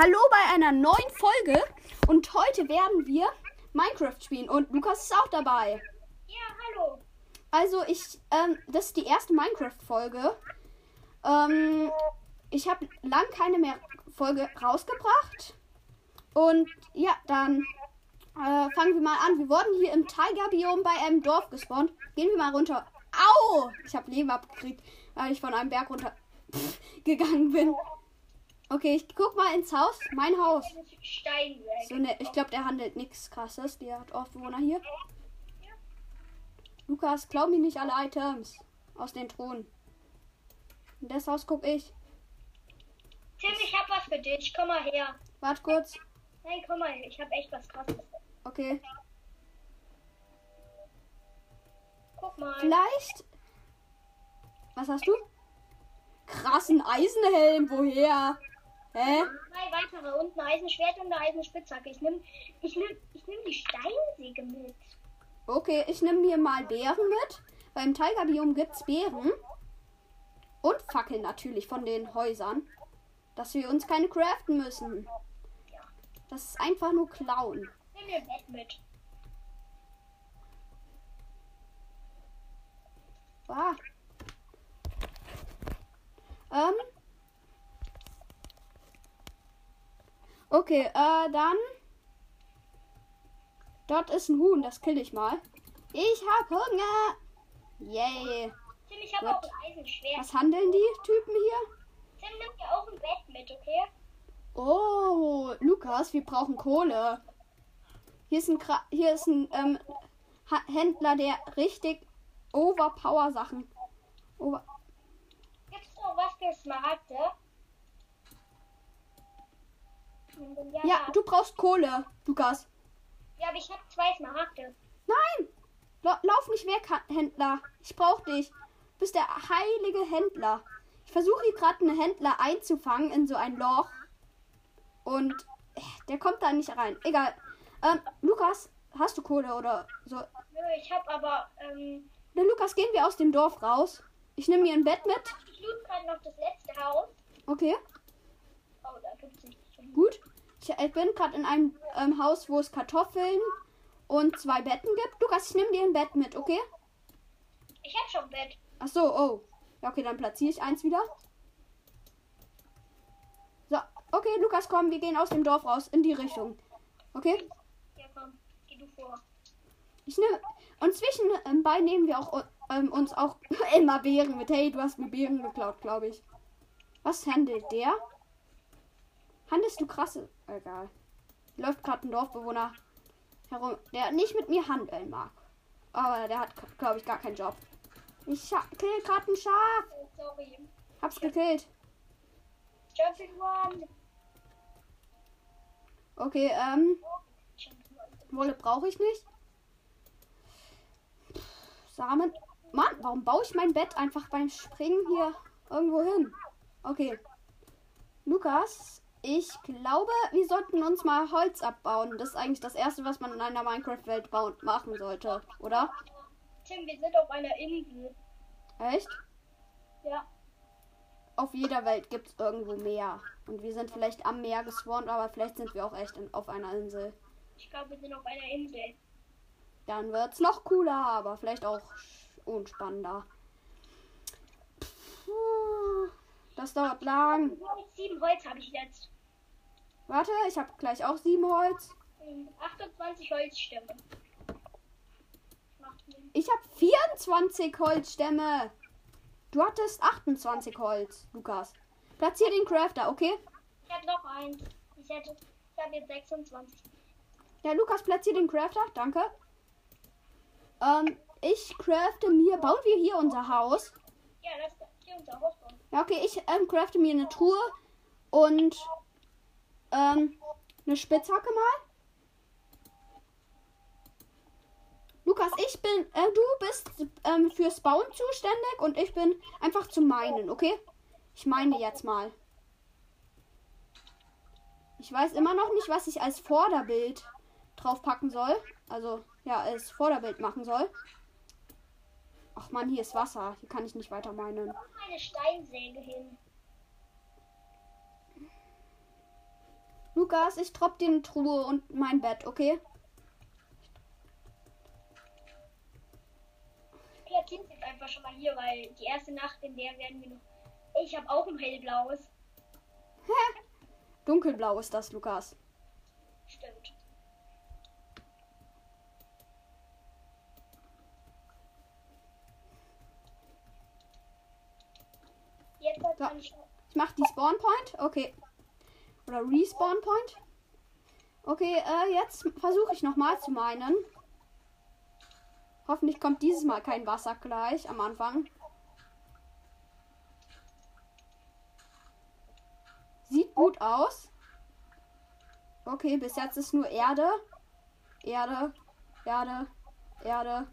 Hallo bei einer neuen Folge und heute werden wir Minecraft spielen und Lukas ist auch dabei. Ja, hallo. Also ich, ähm, das ist die erste Minecraft-Folge. Ähm, ich habe lang keine mehr Folge rausgebracht. Und ja, dann äh, fangen wir mal an. Wir wurden hier im Tiger-Biom bei einem Dorf gespawnt. Gehen wir mal runter. Au! Ich habe Leben abgekriegt, weil ich von einem Berg runter gegangen bin. Okay, ich guck mal ins Haus. Mein Haus. So ne, ich glaube, der handelt nichts krasses. Der hat Dorfbewohner hier. Lukas, glaub mir nicht alle Items aus den Thronen. In das Haus guck ich. Tim, ich hab was für dich. Komm mal her. Wart kurz. Nein, komm mal her. Ich hab echt was krasses. Okay. Guck mal. Vielleicht. Was hast du? Krassen Eisenhelm. Woher? Hä? Drei weitere und ein Eisenschwert und eine Eisenspitzhacke. Ich nehm, ich nehm, ich nehm die Steinsäge mit. Okay, ich nehme mir mal Beeren mit. Beim Tigerbiom gibt's Beeren. Und Fackeln natürlich von den Häusern. Dass wir uns keine craften müssen. Das ist einfach nur klauen. Nimm mir ein Bett mit. Ah. Ähm. Okay, äh, dann. Dort ist ein Huhn, das kill ich mal. Ich hab Hunger. Yay. Tim, ich hab Gut. auch ein Eisenschwert. Was handeln die Typen hier? Tim, nimm dir auch ein Bett mit, okay? Oh, Lukas, wir brauchen Kohle. Hier ist ein, Kra hier ist ein ähm, Händler, der richtig overpower Sachen. Over Gibt's noch was für Smaragde? Ja, ja, du brauchst Kohle, Lukas. ja, aber ich hab zwei Smaragde. Nein! La lauf nicht weg, Händler. Ich brauch dich. Du bist der heilige Händler. Ich versuche hier gerade einen Händler einzufangen in so ein Loch. Und äh, der kommt da nicht rein. Egal. Ähm, Lukas, hast du Kohle oder so? Nö, ich hab aber, ähm, Na, Lukas, gehen wir aus dem Dorf raus. Ich nehme mir ein Bett mit. ich loot gerade noch das letzte Haus. Okay, Oh, da gibt's nicht. Gut. Ich bin gerade in einem ähm, Haus, wo es Kartoffeln und zwei Betten gibt. Lukas, ich nehme dir ein Bett mit, okay? Ich hab schon ein Bett. Ach so, oh. Ja, okay, dann platziere ich eins wieder. So, okay, Lukas, komm, wir gehen aus dem Dorf raus in die Richtung. Okay? Ja, komm, geh du vor. Ich nehme und zwischen ähm, beiden nehmen wir auch ähm, uns auch immer Beeren mit. Hey, du hast mir Beeren geklaut, glaube ich. Was handelt der? Handelst du krasse? Egal. Läuft gerade ein Dorfbewohner herum, der nicht mit mir handeln mag. Aber der hat, glaube ich, gar keinen Job. Ich kill gerade ein Schaf. Oh, sorry. Hab's gekillt. Okay, ähm. Wolle brauche ich nicht. Samen. Mann, warum baue ich mein Bett einfach beim Springen hier irgendwo hin? Okay. Lukas, ich glaube, wir sollten uns mal Holz abbauen. Das ist eigentlich das Erste, was man in einer Minecraft-Welt bauen- machen sollte, oder? Tim, wir sind auf einer Insel. Echt? Ja. Auf jeder Welt gibt es irgendwo Meer. Und wir sind vielleicht am Meer gespawnt, aber vielleicht sind wir auch echt in, auf einer Insel. Ich glaube, wir sind auf einer Insel. Dann wird's noch cooler, aber vielleicht auch unspannender. Puh, Das dauert lang. Sieben Holz habe ich jetzt. Warte, ich habe gleich auch sieben Holz. Hm, 28 Holzstämme. Macht Sinn. Ich habe 24 Holzstämme. Du hattest 28 Holz, Lukas. Platzier den Crafter, okay? Ich habe noch eins. Ich hätte. Ich habe jetzt 26. Ja, Lukas, platzier den Crafter, danke. Ähm, ich crafte mir. Bauen wir hier unser Haus? Ja, lass hier unser Haus bauen. Ja, okay, ich ähm, crafte mir eine Truhe und ähm, eine Spitzhacke mal. Lukas, ich bin, äh, du bist ähm, fürs Bauen zuständig und ich bin einfach zum Meinen, okay? Ich meine jetzt mal. Ich weiß immer noch nicht, was ich als Vorderbild draufpacken soll. Also, ja, als Vorderbild machen soll. Ach man, hier ist Wasser. Hier kann ich nicht weiter meinen. Mach eine Steinsäge hin. Lukas, ich dropp dir eine Truhe und mein Bett, okay? Es jetzt einfach schon mal hier, weil die erste Nacht, in der werden wir noch. Ich habe auch ein hellblaues. Dunkelblau ist das, Lukas. Stimmt. Jetzt hat So. Ich mach die Spawn Point. Okay. Oder Respawn Point. Okay, äh, jetzt versuche ich nochmal zu meinen. Hoffentlich kommt dieses Mal kein Wasser gleich am Anfang. Sieht gut aus. Okay, bis jetzt ist nur Erde. Erde, Erde, Erde,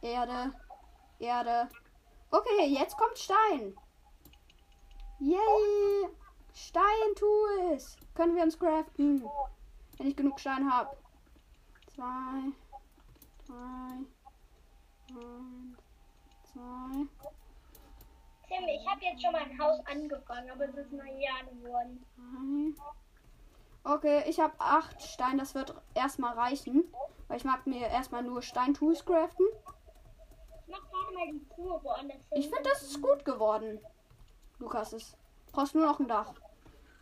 Erde, Erde. Okay, jetzt kommt Stein. Yay! Steintools! Können wir uns craften? Wenn ich genug Stein habe. Zwei, drei, eins, zwei. Tim, ich habe jetzt schon mal ein Haus angefangen, aber es ist mal ein Jahr geworden. Okay, ich habe acht Stein. Das wird erstmal reichen. Weil ich mag mir erstmal nur Steintools craften. Ich mach gerade mal die Truhe woanders hin. Ich finde, das ist gut geworden. Lukas ist. Brauchst nur noch ein Dach.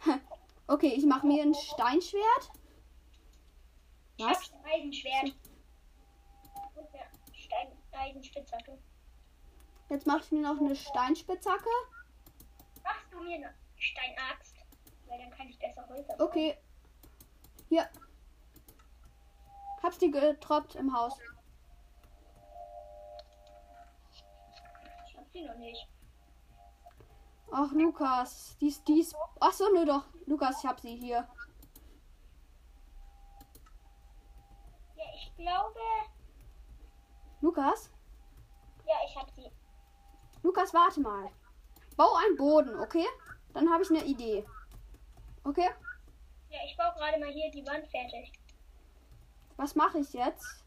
Okay, ich mache mir ein Steinschwert. Ich hab Was? ein Eisenschwert. Und eine Stein Eisenspitzhacke. Jetzt mache ich mir noch eine Steinspitzhacke. Machst du mir eine Steinaxt? Weil dann kann ich besser Holz abbauen. Okay. Hier. Hab's dir getroppt im Haus. Ich hab sie noch nicht. Ach, Lukas. Dies, dies. Ach so, nö, doch. Lukas, ich hab sie hier. Ja, ich glaube. Lukas? Ja, ich hab sie. Lukas, warte mal. Bau einen Boden, okay? Dann habe ich eine Idee. Okay? Ja, ich baue gerade mal hier die Wand fertig. Was mache ich jetzt?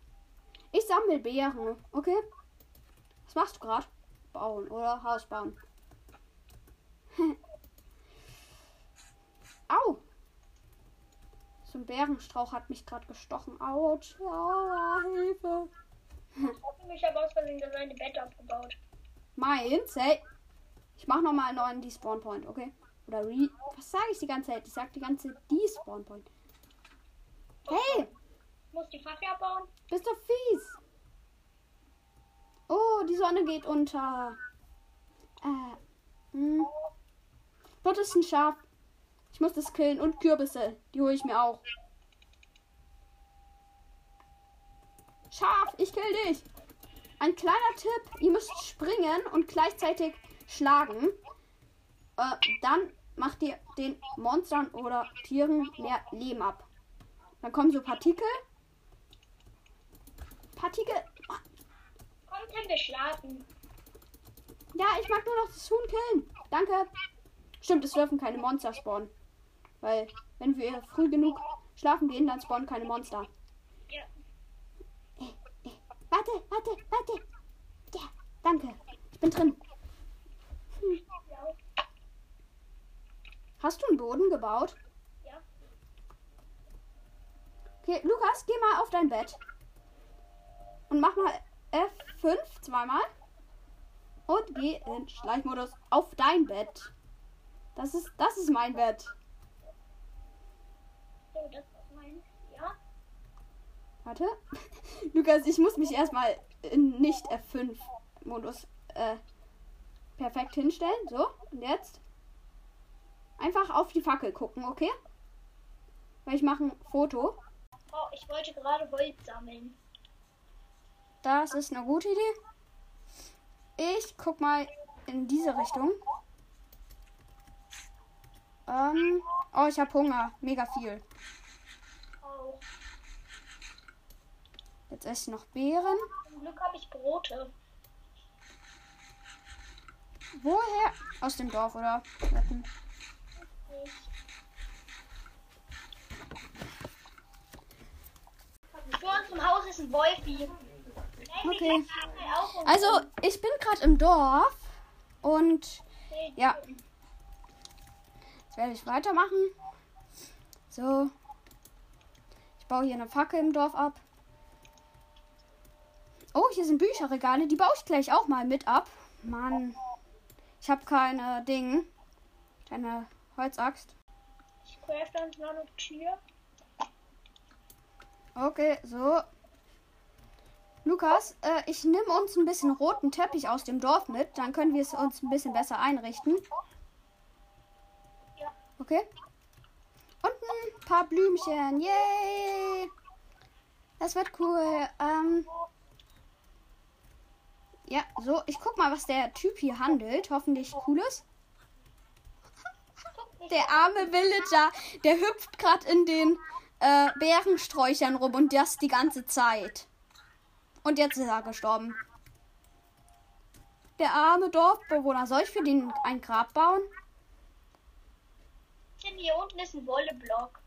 Ich sammle Beeren, okay? Was machst du gerade? Bauen oder Haus bauen? Au! So ein Bärenstrauch hat mich gerade gestochen. Autsch. Aua, Hilfe. Ich habe mich aber aus Versehen das eine Bett aufgebaut. Meins, hey. Ich mach noch mal einen neuen Despawn Point, okay? Oder Re. Was sage ich die ganze Zeit? Ich sag die ganze Despawn Point. Hey, Ich muss die Fackel abbauen. bist du fies? Oh, die Sonne geht unter. Äh. Dort ist ein Schaf. Ich muss das killen und Kürbisse. Die hole ich mir auch. Schaf, ich kill dich. Ein kleiner Tipp: Ihr müsst springen und gleichzeitig schlagen. Äh, dann macht ihr den Monstern oder Tieren mehr Leben ab. Dann kommen so Partikel. Partikel. Kommt Tim, wir schlafen. Ja, ich mag nur noch das Huhn killen. Danke. Stimmt, es dürfen keine Monster spawnen. Weil, wenn wir früh genug schlafen gehen, dann spawnen keine Monster. Ja. Warte, warte, warte. Ja, danke. Ich bin drin. Ja. Hast du einen Boden gebaut? Ja. Okay, Lukas, geh mal auf dein Bett. Und mach mal F5 zweimal. Und geh in Schleichmodus auf dein Bett. Das ist, das ist mein Bett. So, das ist mein. Ja. Warte. Lukas, ich muss mich erstmal in nicht F5-Modus äh, perfekt hinstellen. So, und jetzt einfach auf die Fackel gucken, okay? Weil ich mache ein Foto. Oh, ich wollte gerade Holz sammeln. Das ist eine gute Idee. Ich guck mal in diese Richtung. Ähm, oh, ich habe Hunger. Mega viel. Jetzt esse ich noch Beeren. zum Glück habe ich Brote. Woher? Aus dem Dorf, oder? Wetten. Vor uns im Haus ist ein Wolfi. Okay. Also, ich bin gerade im Dorf und ja. Werde ich weitermachen. So. Ich baue hier eine Fackel im Dorf ab. Oh, hier sind Bücherregale. Die baue ich gleich auch mal mit ab. Mann. Ich habe keine Ding. Keine Holzaxt. Ich craft uns noch eine Tür. Okay, so. Lukas, äh, ich nehme uns ein bisschen roten Teppich aus dem Dorf mit. Dann können wir es uns ein bisschen besser einrichten. Okay. Und ein paar Blümchen. Yay! Das wird cool. Ähm. Ja, so. Ich guck mal, was der Typ hier handelt. Hoffentlich cooles. Der arme Villager, der hüpft gerade in den äh, Bärensträuchern rum und das die ganze Zeit. Und jetzt ist er gestorben. Der arme Dorfbewohner. Soll ich für den ein Grab bauen? Tim, hier unten ist ein Wolleblock.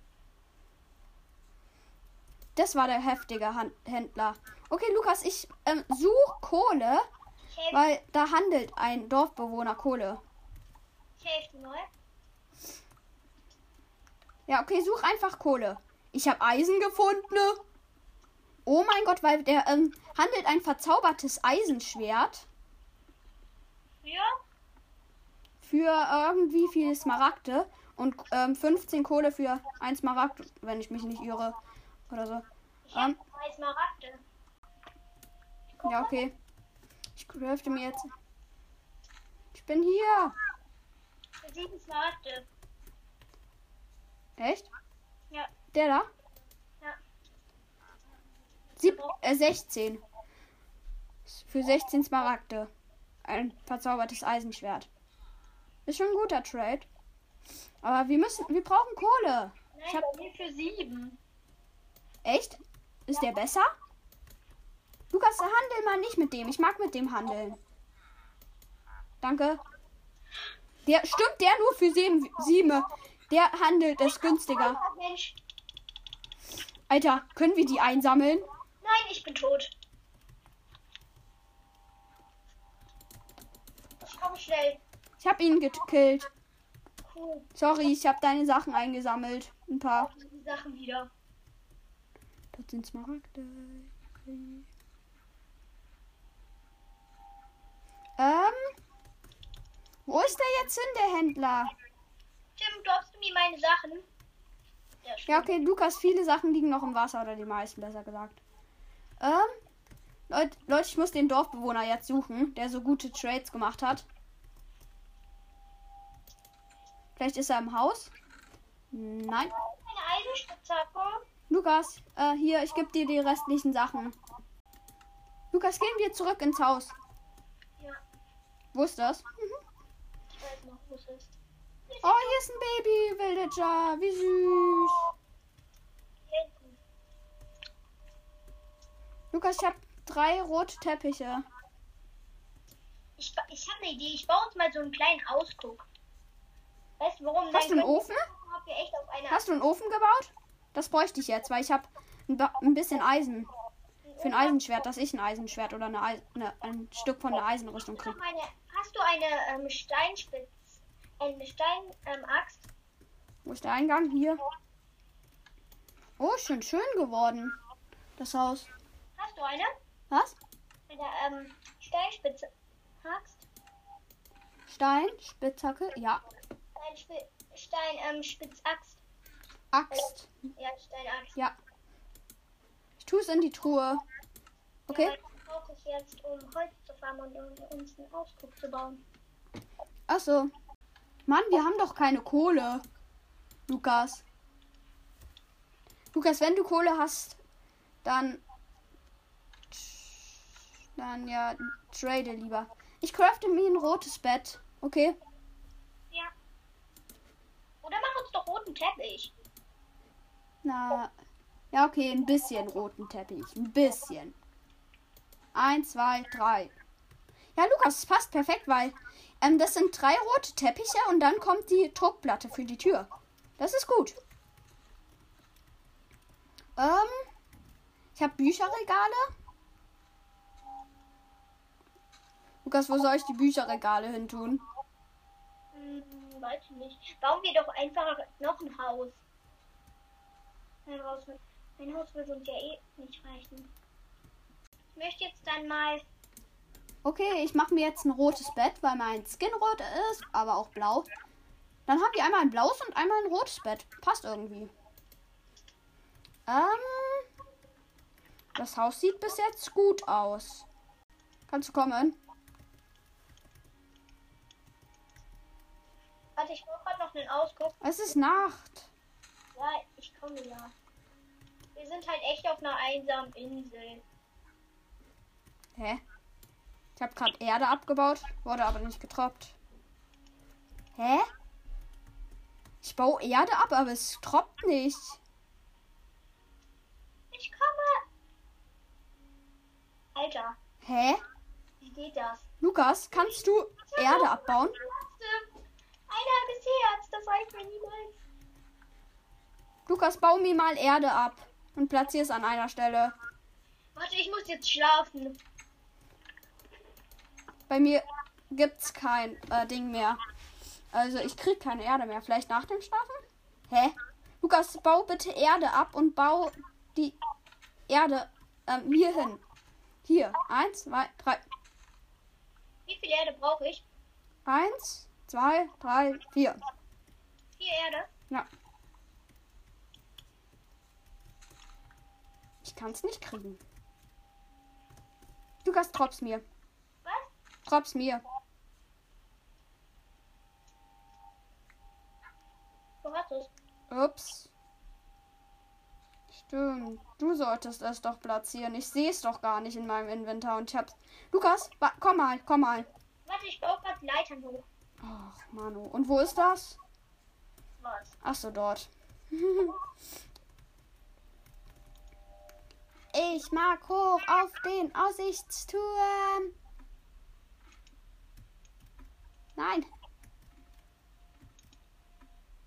Das war der heftige Han Händler. Okay, Lukas, ich ähm, suche Kohle, Ich helfe weil da handelt ein Dorfbewohner Kohle. ich helf dir mal. Ja, okay, such einfach Kohle. Ich habe Eisen gefunden. Oh mein Gott, weil der ähm, handelt ein verzaubertes Eisenschwert Ja? für irgendwie viele Smaragde und ähm, 15 Kohle für ein Smaragd, wenn ich mich nicht irre. Oder so. Ich Ähm. drei Smaragde. Ja, okay. Ich crafte mir jetzt. Ich bin hier. Für sieben Smaragde. Echt? Ja. Der da? Ja. Sieb äh, 16. Für 16 Smaragde. Ein verzaubertes Eisenschwert. Ist schon ein guter Trade. Aber wir müssen. Wir brauchen Kohle. Nein, Ich hab- mir für sieben. Echt? Ist der besser? Lukas, handel mal nicht mit dem. Ich mag mit dem handeln. Danke. Der stimmt der nur für sieben, sieben. Der handelt ist günstiger. Alter, können wir die einsammeln? Nein, ich bin tot. Ich komme schnell. Ich habe ihn gekillt. Sorry, ich habe deine Sachen eingesammelt. Ein paar. Auch die Sachen wieder. Dort sind Smaragde. Ähm. Wo ist der jetzt hin, der Händler? Tim, glaubst du mir meine Sachen? Ja, Ja, okay, Lukas, viele Sachen liegen noch im Wasser oder die meisten, besser gesagt. Ähm. Leute, Leute, ich muss den Dorfbewohner jetzt suchen, der so gute Trades gemacht hat. Vielleicht ist er im Haus. Nein. Lukas, äh, hier, ich gebe dir die restlichen Sachen. Lukas, gehen wir zurück ins Haus. Ja, Wo ist das? ich weiß noch, wo es ist. Oh, hier ist ein Baby-Villager. Wie süß. Lukas, ich habe drei rote Teppiche. Ich, ich habe eine Idee. Ich baue uns mal so einen kleinen Ausguck. Hast du einen Ofen? Hast du einen Ofen gebaut? Das bräuchte ich jetzt, weil ich habe ein, ein bisschen Eisen. Für ein Eisenschwert, dass ich ein Eisenschwert oder eine, Eis eine, ein Stück von der Eisenrüstung kriege. hast du eine ähm, Steinspitz, eine Steinaxt? Ähm, Axt? Wo ist der Eingang? Hier. Oh, schön schön geworden. Das Haus. hast du eine? Was? Eine ähm, Steinspitze. Axt? Stein, Spitzhacke, ja. Stein, Spi Stein ähm, Spitzaxt. Axt. Ja, Steinaxt. Ja. Ich tue es in die Truhe. Okay. Ja, brauche ich jetzt, um Holz zu farmen und um uns einen Ausguck zu bauen. Ach so. Mann, wir haben doch keine Kohle. Lukas. Lukas, wenn du Kohle hast, dann. Dann ja, trade lieber. Ich crafte mir ein rotes Bett. Okay? Oder mach uns doch roten Teppich. Na. Ja, okay, ein bisschen roten Teppich. Ein bisschen. Eins, zwei, drei. Ja, Lukas, es passt perfekt, weil ähm, das sind drei rote Teppiche und dann kommt die Druckplatte für die Tür. Das ist gut. Ähm, ich habe Bücherregale. Lukas, wo soll ich die Bücherregale hin tun? Weiß ich nicht. Bauen wir doch einfach noch ein Haus. Mein Haus mein Haus wird uns ja eh nicht reichen. Ich möchte jetzt dann mal. Okay, ich mache mir jetzt ein rotes Bett, weil mein Skin rot ist, aber auch blau. Dann haben die einmal ein blaues und einmal ein rotes Bett. Passt irgendwie. Ähm, das Haus sieht bis jetzt gut aus. Kannst du kommen? Einen Ausguck. Es ist Nacht. Ja, ich komme ja. Wir sind halt echt auf einer einsamen Insel. Hä? Ich habe gerade Erde abgebaut, wurde aber nicht getroppt. Hä? Ich baue Erde ab, aber es troppt nicht. Ich komme. Alter, Hä? wie geht das? Lukas, kannst du Erde abbauen? Das reicht mir niemals. Lukas, bau mir mal Erde ab und platzier es an einer Stelle. Warte, ich muss jetzt schlafen. Bei mir gibt's kein äh, Ding mehr. Also ich krieg keine Erde mehr. Vielleicht nach dem Schlafen? Hä? Lukas, bau bitte Erde ab und bau die Erde ähm, hier hin. Hier. Eins, zwei, drei. Wie viel Erde brauche ich? Eins, zwei, drei, vier. Vier Erde. Ja. Ich kann's nicht kriegen. Lukas, drops mir. Was? Drops mir. Wo hast du es? Ups. Stimmt. Du solltest es doch platzieren. Ich sehe es doch gar nicht in meinem Inventar und ich hab's. Lukas, komm mal, komm mal. Warte, ich baue gerade Leitern hoch. Ach, Manu. Und wo ist das? Was? Ach so, dort. ich mag hoch auf den Aussichtsturm. Nein.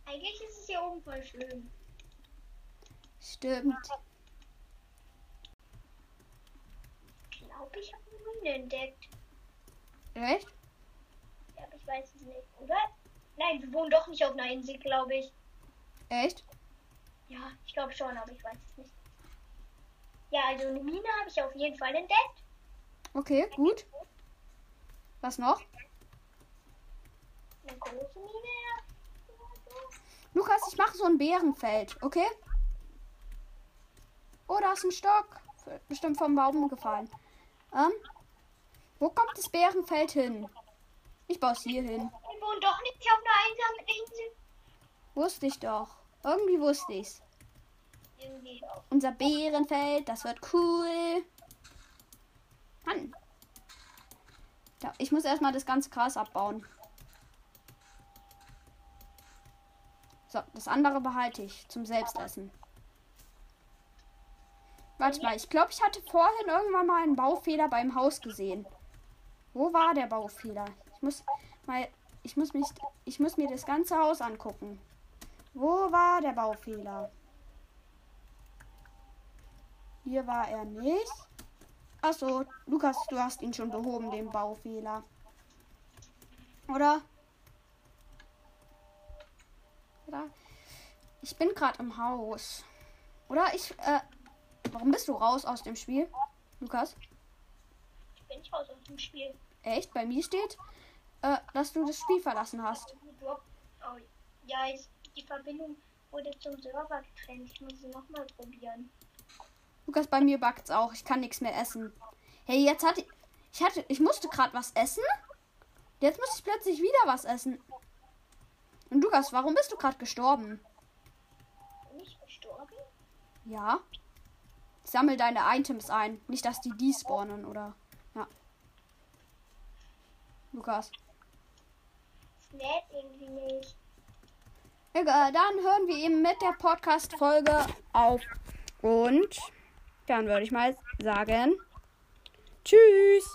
Eigentlich ist es hier oben voll schön. Stimmt. Ich glaube, ich habe eine Mine entdeckt. Echt? Ja, ich weiß es nicht, oder? Nein, wir wohnen doch nicht auf einer Insel, glaube ich. Echt? Ja, ich glaube schon, aber ich weiß es nicht. Ja, also eine Mine habe ich auf jeden Fall entdeckt. Okay, gut. Was noch? Eine große Mine. Lukas, ich mache so ein Bärenfeld, okay? Oh, da ist ein Stock. Bestimmt vom Baum gefallen. Ähm, wo kommt das Bärenfeld hin? Ich baue es hier hin. Wohnen doch nicht auf einer einsamen Insel. Wusste ich doch. Irgendwie wusste ich's. Irgendwie auch. Unser Bärenfeld, das wird cool. Mann. Ja, ich muss erstmal das ganze Gras abbauen. So, das andere behalte ich zum Selbstessen. Warte mal, ich glaube, ich hatte vorhin irgendwann mal einen Baufehler beim Haus gesehen. Wo war der Baufehler? Ich muss mal, ich muss mich, ich muss mir das ganze Haus angucken. Wo war der Baufehler? Hier war er nicht. Achso, Lukas, du hast ihn schon behoben, den Baufehler. Oder? Oder? Ich bin gerade im Haus. Oder ich, äh, warum bist du raus aus dem Spiel? Lukas? Ich bin nicht raus aus dem Spiel. Echt? Bei mir steht, äh, dass du das Spiel verlassen hast. Oh, ja, die Verbindung wurde zum Server getrennt. Ich muss sie nochmal probieren. Lukas, bei mir backt's auch. Ich kann nichts mehr essen. Hey, jetzt hatte ich. Ich hatte. Ich musste gerade was essen. Jetzt muss ich plötzlich wieder was essen. Und Lukas, warum bist du gerade gestorben? Bin ich gestorben? Ja. Ich sammel deine Items ein. Nicht, dass die despawnen, oder? Ja. Lukas. Lädt irgendwie nicht. Egal, dann hören wir eben mit der Podcast-Folge auf. Und dann würde ich mal sagen. Tschüss.